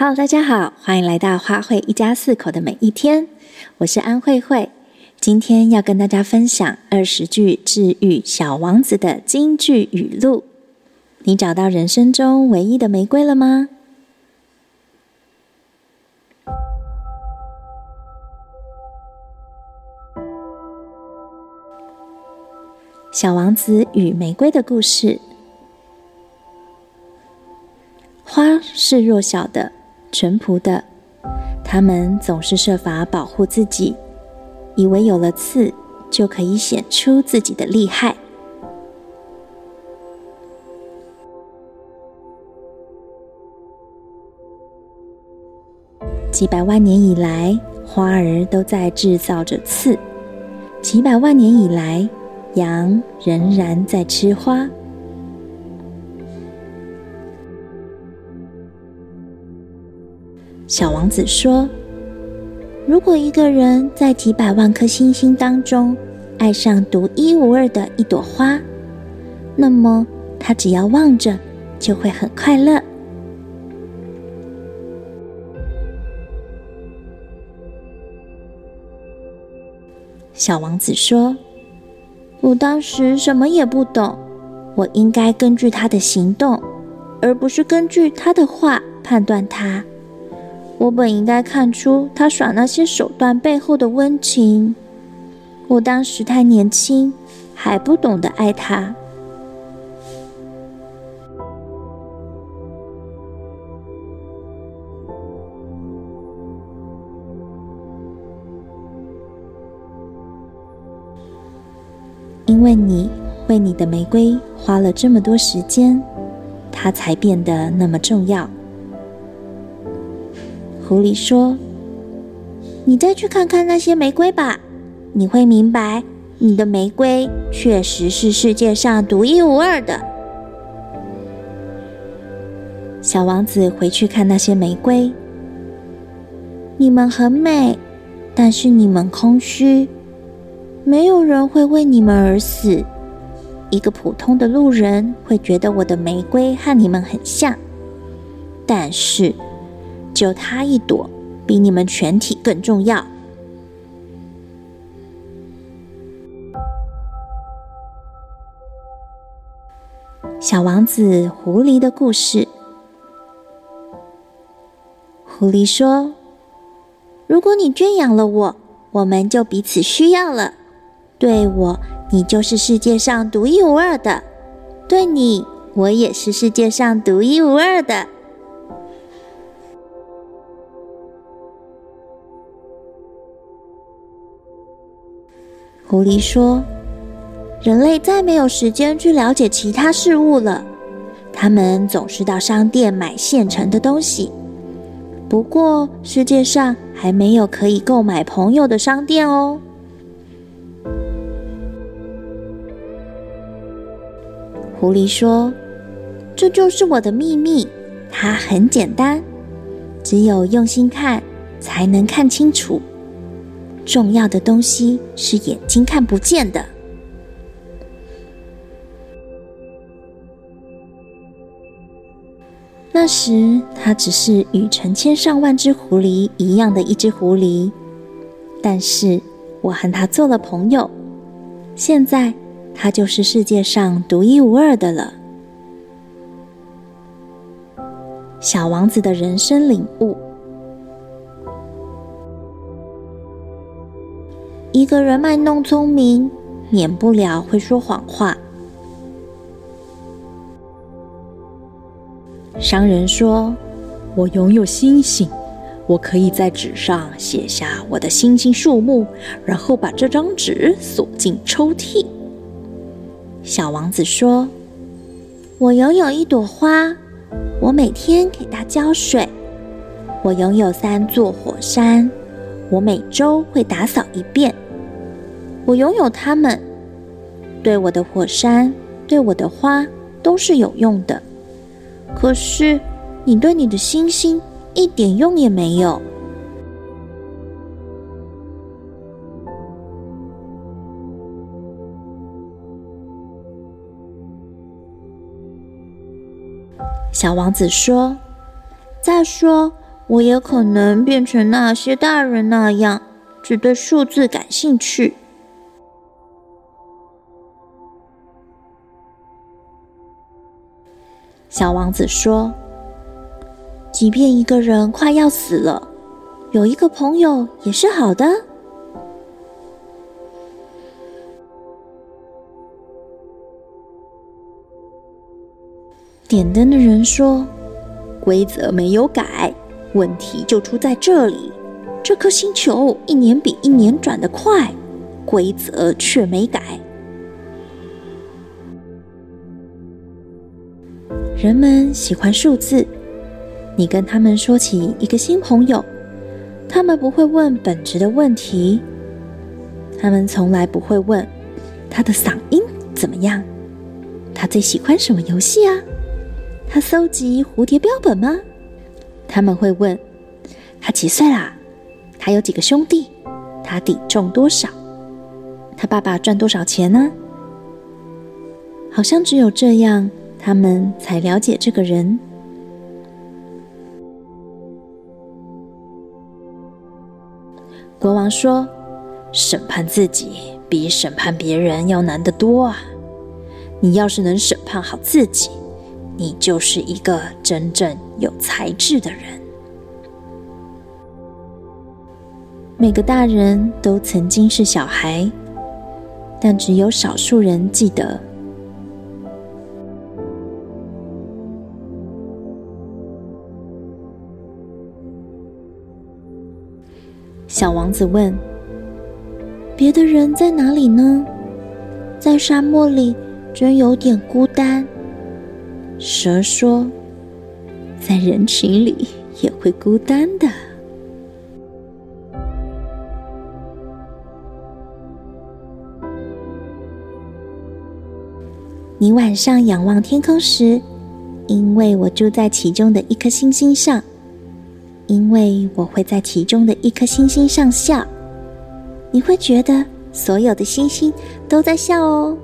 好大家好，欢迎来到花卉一家四口的每一天。我是安慧慧，今天要跟大家分享二十句治愈小王子的金句语录。你找到人生中唯一的玫瑰了吗？小王子与玫瑰的故事。花是弱小的。淳朴的，他们总是设法保护自己，以为有了刺就可以显出自己的厉害。几百万年以来，花儿都在制造着刺；几百万年以来，羊仍然在吃花。小王子说：“如果一个人在几百万颗星星当中爱上独一无二的一朵花，那么他只要望着就会很快乐。”小王子说：“我当时什么也不懂，我应该根据他的行动，而不是根据他的话判断他。”我本应该看出他耍那些手段背后的温情。我当时太年轻，还不懂得爱他。因为你为你的玫瑰花了这么多时间，它才变得那么重要。狐狸说：“你再去看看那些玫瑰吧，你会明白，你的玫瑰确实是世界上独一无二的。”小王子回去看那些玫瑰，你们很美，但是你们空虚，没有人会为你们而死。一个普通的路人会觉得我的玫瑰和你们很像，但是。就他一朵，比你们全体更重要。小王子狐狸的故事。狐狸说：“如果你圈养了我，我们就彼此需要了。对我，你就是世界上独一无二的；对你，我也是世界上独一无二的。”狐狸说：“人类再没有时间去了解其他事物了，他们总是到商店买现成的东西。不过，世界上还没有可以购买朋友的商店哦。”狐狸说：“这就是我的秘密，它很简单，只有用心看，才能看清楚。”重要的东西是眼睛看不见的。那时，它只是与成千上万只狐狸一样的一只狐狸，但是我和它做了朋友，现在它就是世界上独一无二的了。小王子的人生领悟。一个人卖弄聪明，免不了会说谎话。商人说：“我拥有星星，我可以在纸上写下我的星星数目，然后把这张纸锁进抽屉。”小王子说：“我拥有一朵花，我每天给它浇水。我拥有三座火山。”我每周会打扫一遍。我拥有它们，对我的火山，对我的花都是有用的。可是，你对你的星星一点用也没有。小王子说：“再说，我也可能变成那些大人那样，只对数字感兴趣。小王子说：“即便一个人快要死了，有一个朋友也是好的。”点灯的人说：“规则没有改，问题就出在这里。这颗星球一年比一年转得快，规则却没改。”人们喜欢数字，你跟他们说起一个新朋友，他们不会问本质的问题，他们从来不会问他的嗓音怎么样，他最喜欢什么游戏啊？他搜集蝴蝶标本吗？他们会问他几岁啦？他有几个兄弟？他体重多少？他爸爸赚多少钱呢？好像只有这样。他们才了解这个人。国王说：“审判自己比审判别人要难得多啊！你要是能审判好自己，你就是一个真正有才智的人。”每个大人都曾经是小孩，但只有少数人记得。小王子问：“别的人在哪里呢？在沙漠里真有点孤单。”蛇说：“在人群里也会孤单的。” 你晚上仰望天空时，因为我住在其中的一颗星星上。因为我会在其中的一颗星星上笑，你会觉得所有的星星都在笑哦。